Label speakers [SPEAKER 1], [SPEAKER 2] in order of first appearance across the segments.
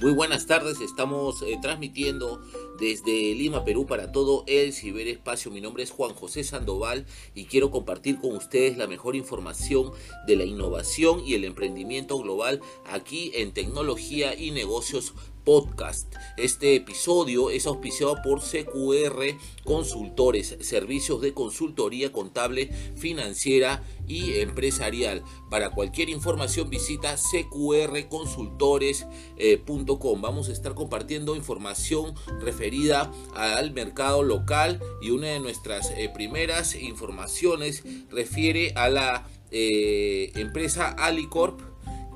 [SPEAKER 1] Muy buenas tardes, estamos eh, transmitiendo desde Lima, Perú para todo el ciberespacio. Mi nombre es Juan José Sandoval y quiero compartir con ustedes la mejor información de la innovación y el emprendimiento global aquí en tecnología y negocios podcast. Este episodio es auspiciado por CQR Consultores, servicios de consultoría contable, financiera y empresarial. Para cualquier información visita cqrconsultores.com. Vamos a estar compartiendo información referida al mercado local y una de nuestras eh, primeras informaciones refiere a la eh, empresa Alicorp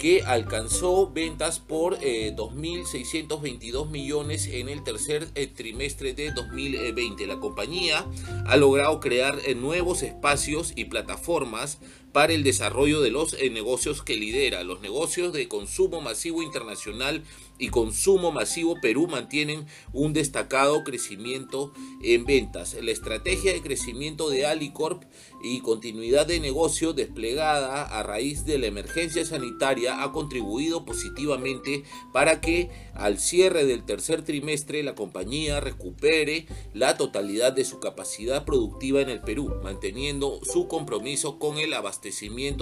[SPEAKER 1] que alcanzó ventas por 2.622 eh, millones en el tercer eh, trimestre de 2020. La compañía ha logrado crear eh, nuevos espacios y plataformas para el desarrollo de los negocios que lidera. Los negocios de consumo masivo internacional y consumo masivo Perú mantienen un destacado crecimiento en ventas. La estrategia de crecimiento de Alicorp y continuidad de negocio desplegada a raíz de la emergencia sanitaria ha contribuido positivamente para que al cierre del tercer trimestre la compañía recupere la totalidad de su capacidad productiva en el Perú, manteniendo su compromiso con el abastecimiento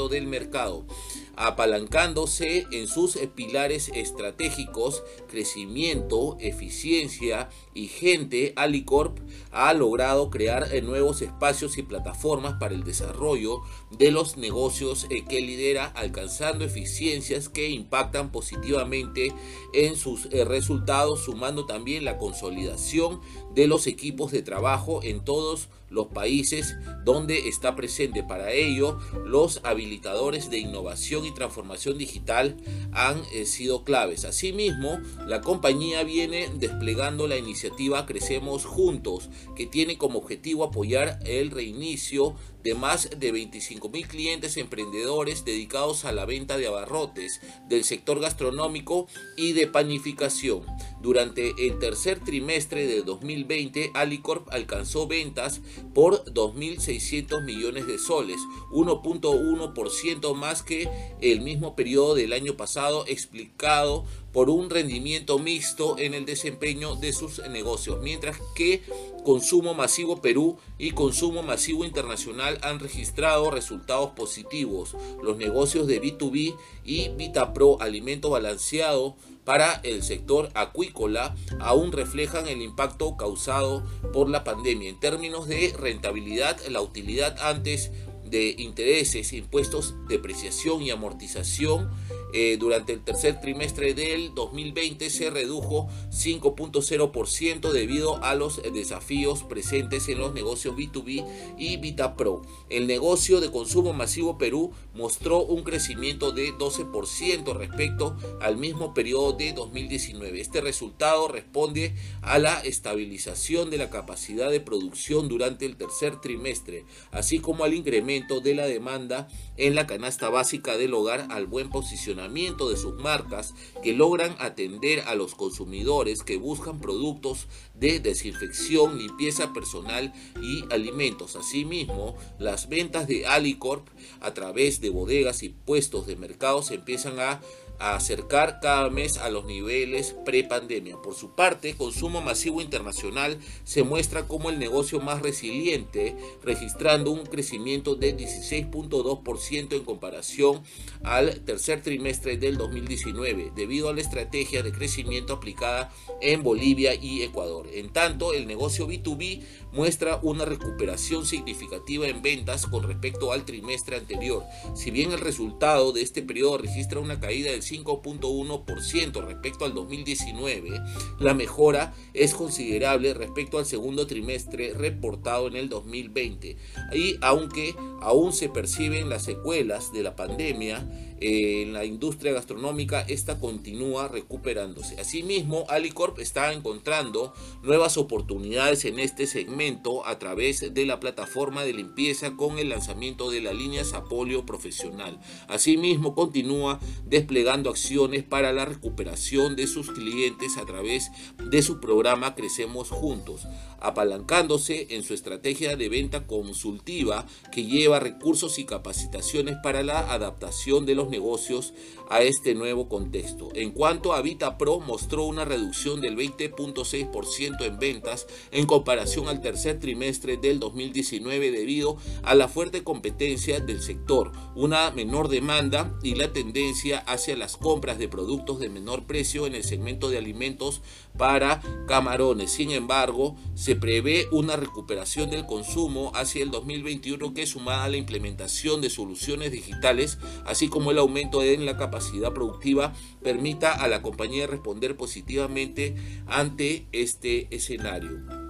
[SPEAKER 1] del mercado, apalancándose en sus pilares estratégicos, crecimiento, eficiencia y gente, Alicorp ha logrado crear nuevos espacios y plataformas para el desarrollo de los negocios eh, que lidera, alcanzando eficiencias que impactan positivamente en sus eh, resultados, sumando también la consolidación de los equipos de trabajo en todos los países donde está presente. Para ello, los habilitadores de innovación y transformación digital han eh, sido claves. Asimismo, la compañía viene desplegando la iniciativa Crecemos Juntos, que tiene como objetivo apoyar el reinicio de más de 25 mil clientes emprendedores dedicados a la venta de abarrotes del sector gastronómico y de panificación. Durante el tercer trimestre de 2020, Alicorp alcanzó ventas por 2.600 millones de soles, 1.1% más que el mismo periodo del año pasado, explicado por un rendimiento mixto en el desempeño de sus negocios, mientras que Consumo Masivo Perú y Consumo Masivo Internacional han registrado resultados positivos. Los negocios de B2B y VitaPro Alimento Balanceado para el sector acuícola aún reflejan el impacto causado por la pandemia. En términos de rentabilidad, la utilidad antes de intereses, impuestos, depreciación y amortización eh, durante el tercer trimestre del 2020 se redujo 5.0% debido a los desafíos presentes en los negocios B2B y VitaPro. El negocio de consumo masivo Perú mostró un crecimiento de 12% respecto al mismo periodo de 2019. Este resultado responde a la estabilización de la capacidad de producción durante el tercer trimestre, así como al incremento de la demanda en la canasta básica del hogar al buen posicionamiento de sus marcas que logran atender a los consumidores que buscan productos de desinfección, limpieza personal y alimentos. Asimismo, las ventas de Alicorp a través de bodegas y puestos de mercado se empiezan a acercar cada mes a los niveles pre-pandemia. Por su parte, Consumo Masivo Internacional se muestra como el negocio más resiliente, registrando un crecimiento de 16.2% en comparación al tercer trimestre del 2019, debido a la estrategia de crecimiento aplicada en Bolivia y Ecuador. En tanto, el negocio B2B muestra una recuperación significativa en ventas con respecto al trimestre anterior. Si bien el resultado de este periodo registra una caída del 5.1% respecto al 2019, la mejora es considerable respecto al segundo trimestre reportado en el 2020. Y aunque aún se perciben las secuelas de la pandemia, en la industria gastronómica, esta continúa recuperándose. Asimismo, Alicorp está encontrando nuevas oportunidades en este segmento a través de la plataforma de limpieza con el lanzamiento de la línea Sapolio Profesional. Asimismo, continúa desplegando acciones para la recuperación de sus clientes a través de su programa Crecemos Juntos, apalancándose en su estrategia de venta consultiva que lleva recursos y capacitaciones para la adaptación de los negocios a este nuevo contexto. En cuanto a Vita Pro, mostró una reducción del 20.6% en ventas en comparación al tercer trimestre del 2019 debido a la fuerte competencia del sector, una menor demanda y la tendencia hacia las compras de productos de menor precio en el segmento de alimentos para camarones. Sin embargo, se prevé una recuperación del consumo hacia el 2021 que sumada a la implementación de soluciones digitales, así como el aumento en la capacidad productiva permita a la compañía responder positivamente ante este escenario.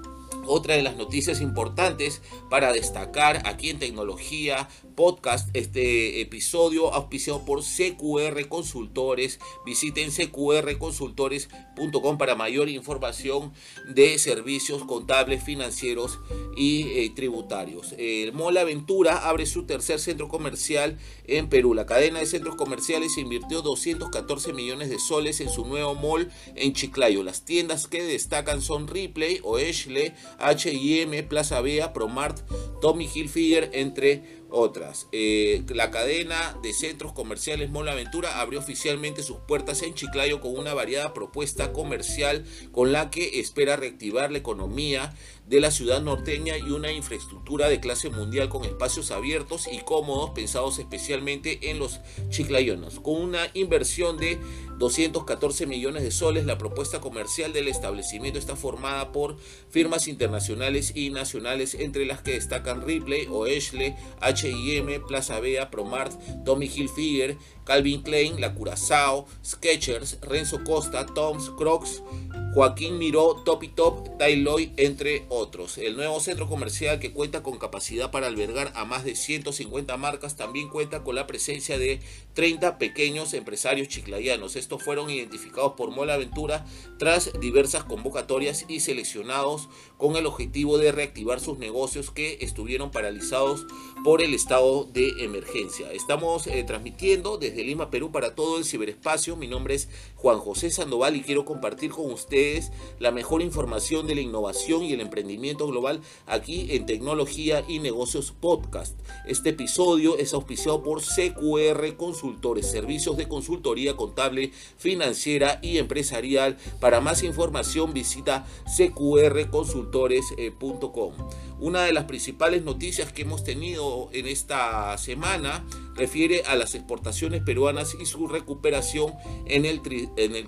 [SPEAKER 1] Otra de las noticias importantes para destacar aquí en tecnología podcast, este episodio auspiciado por CQR Consultores. Visiten cqrconsultores.com para mayor información de servicios contables, financieros y eh, tributarios. El Mall Aventura abre su tercer centro comercial en Perú. La cadena de centros comerciales invirtió 214 millones de soles en su nuevo mall en Chiclayo. Las tiendas que destacan son Ripley, Oeshle, H&M, Plaza Bea, Promart, Tommy Hilfiger, entre otras. Eh, la cadena de centros comerciales Mola Aventura abrió oficialmente sus puertas en Chiclayo con una variada propuesta comercial con la que espera reactivar la economía de la ciudad norteña y una infraestructura de clase mundial con espacios abiertos y cómodos pensados especialmente en los chiclayonos. Con una inversión de 214 millones de soles, la propuesta comercial del establecimiento está formada por firmas internacionales y nacionales entre las que destacan Ripley, Oeshle, H&M, Plaza Bea, Promart, Tommy Hilfiger, Calvin Klein, La Curazao, Skechers, Renzo Costa, Toms, Crocs, Joaquín Miró, Top y Top, Tailoy, entre otros. El nuevo centro comercial que cuenta con capacidad para albergar a más de 150 marcas también cuenta con la presencia de 30 pequeños empresarios chiclayanos. Estos fueron identificados por Mola Aventura tras diversas convocatorias y seleccionados con el objetivo de reactivar sus negocios que estuvieron paralizados por el estado de emergencia. Estamos eh, transmitiendo desde de Lima, Perú, para todo el ciberespacio. Mi nombre es Juan José Sandoval y quiero compartir con ustedes la mejor información de la innovación y el emprendimiento global aquí en Tecnología y Negocios Podcast. Este episodio es auspiciado por CQR Consultores, servicios de consultoría contable, financiera y empresarial. Para más información visita cqrconsultores.com. Una de las principales noticias que hemos tenido en esta semana refiere a las exportaciones peruanas y su recuperación en el,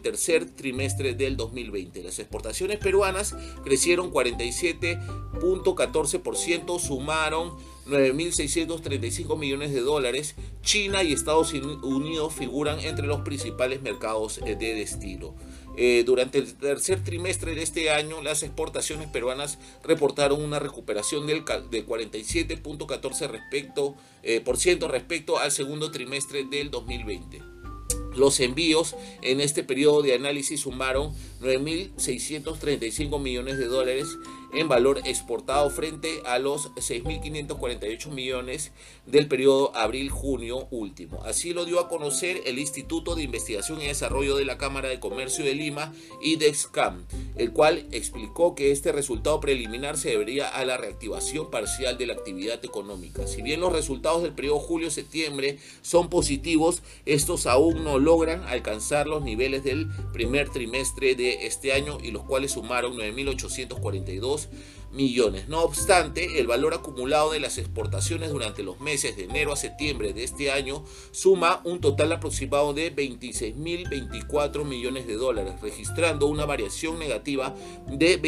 [SPEAKER 1] tercer trimestre del 2020. Las exportaciones peruanas crecieron 47.14%, sumaron 9.635 millones de dólares. China y Estados Unidos figuran entre los principales mercados de destino. Eh, durante el tercer trimestre de este año, las exportaciones peruanas reportaron una recuperación del, de 47.14% respecto, eh, por ciento respecto al segundo trimestre del 2020. Los envíos en este periodo de análisis sumaron 9.635 millones de dólares en valor exportado frente a los 6.548 millones del periodo abril-junio último. Así lo dio a conocer el Instituto de Investigación y Desarrollo de la Cámara de Comercio de Lima, IDEXCAM, el cual explicó que este resultado preliminar se debería a la reactivación parcial de la actividad económica. Si bien los resultados del periodo julio-septiembre son positivos, estos aún no logran alcanzar los niveles del primer trimestre de este año y los cuales sumaron 9.842 millones. No obstante, el valor acumulado de las exportaciones durante los meses de enero a septiembre de este año suma un total aproximado de 26.024 millones de dólares, registrando una variación negativa de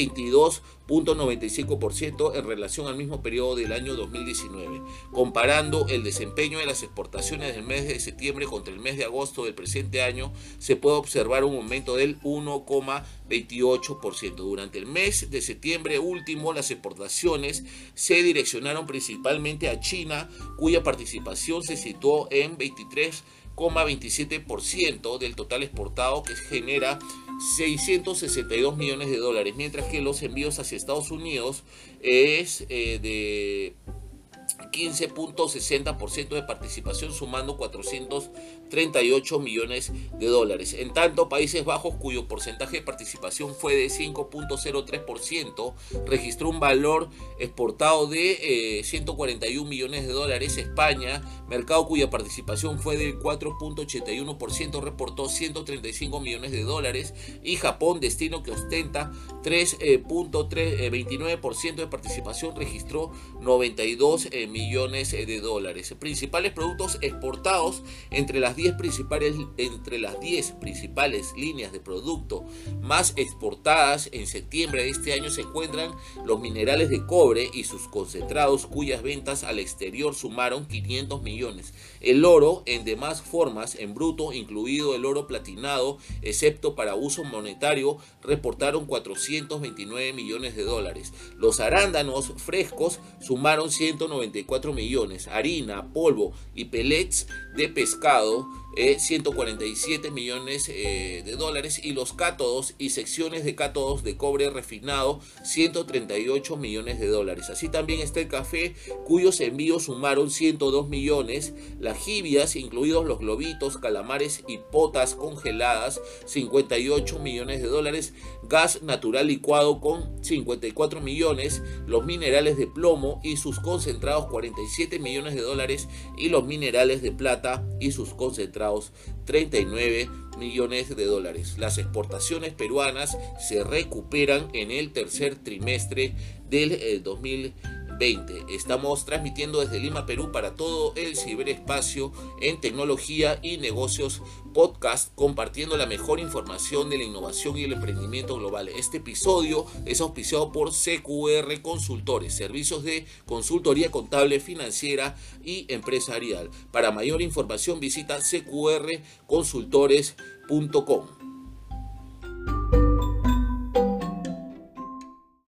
[SPEAKER 1] 22.95% en relación al mismo periodo del año 2019. Comparando el desempeño de las exportaciones del mes de septiembre contra el mes de agosto del presente año, se puede observar un aumento del 1,28%. Durante el mes de septiembre último, las exportaciones se direccionaron principalmente a China, cuya participación se situó en 23,27% del total exportado, que genera 662 millones de dólares, mientras que los envíos hacia Estados Unidos es eh, de 15.60% de participación sumando 438 millones de dólares. En tanto, Países Bajos, cuyo porcentaje de participación fue de 5.03%, registró un valor exportado de 141 millones de dólares. España, mercado cuya participación fue del 4.81%, reportó 135 millones de dólares. Y Japón, destino que ostenta 3.29% de participación, registró 92 millones eh, de dólares. Principales productos exportados entre las 10 principales, entre las 10 principales líneas de producto más exportadas en septiembre de este año se encuentran los minerales de cobre y sus concentrados cuyas ventas al exterior sumaron 500 millones. El oro en demás formas, en bruto, incluido el oro platinado, excepto para uso monetario, reportaron 429 millones de dólares. Los arándanos frescos sumaron 194 millones. Harina, polvo y pellets de pescado 147 eh, millones eh, de dólares y los cátodos y secciones de cátodos de cobre refinado 138 millones de dólares. Así también está el café cuyos envíos sumaron 102 millones, las jibias incluidos los globitos, calamares y potas congeladas 58 millones de dólares, gas natural licuado con 54 millones, los minerales de plomo y sus concentrados 47 millones de dólares. Y los minerales de plata y sus concentrados 39 millones de dólares. Las exportaciones peruanas se recuperan en el tercer trimestre del 2020 eh, Estamos transmitiendo desde Lima, Perú para todo el ciberespacio en tecnología y negocios podcast compartiendo la mejor información de la innovación y el emprendimiento global. Este episodio es auspiciado por CQR Consultores, servicios de consultoría contable, financiera y empresarial. Para mayor información visita cqrconsultores.com.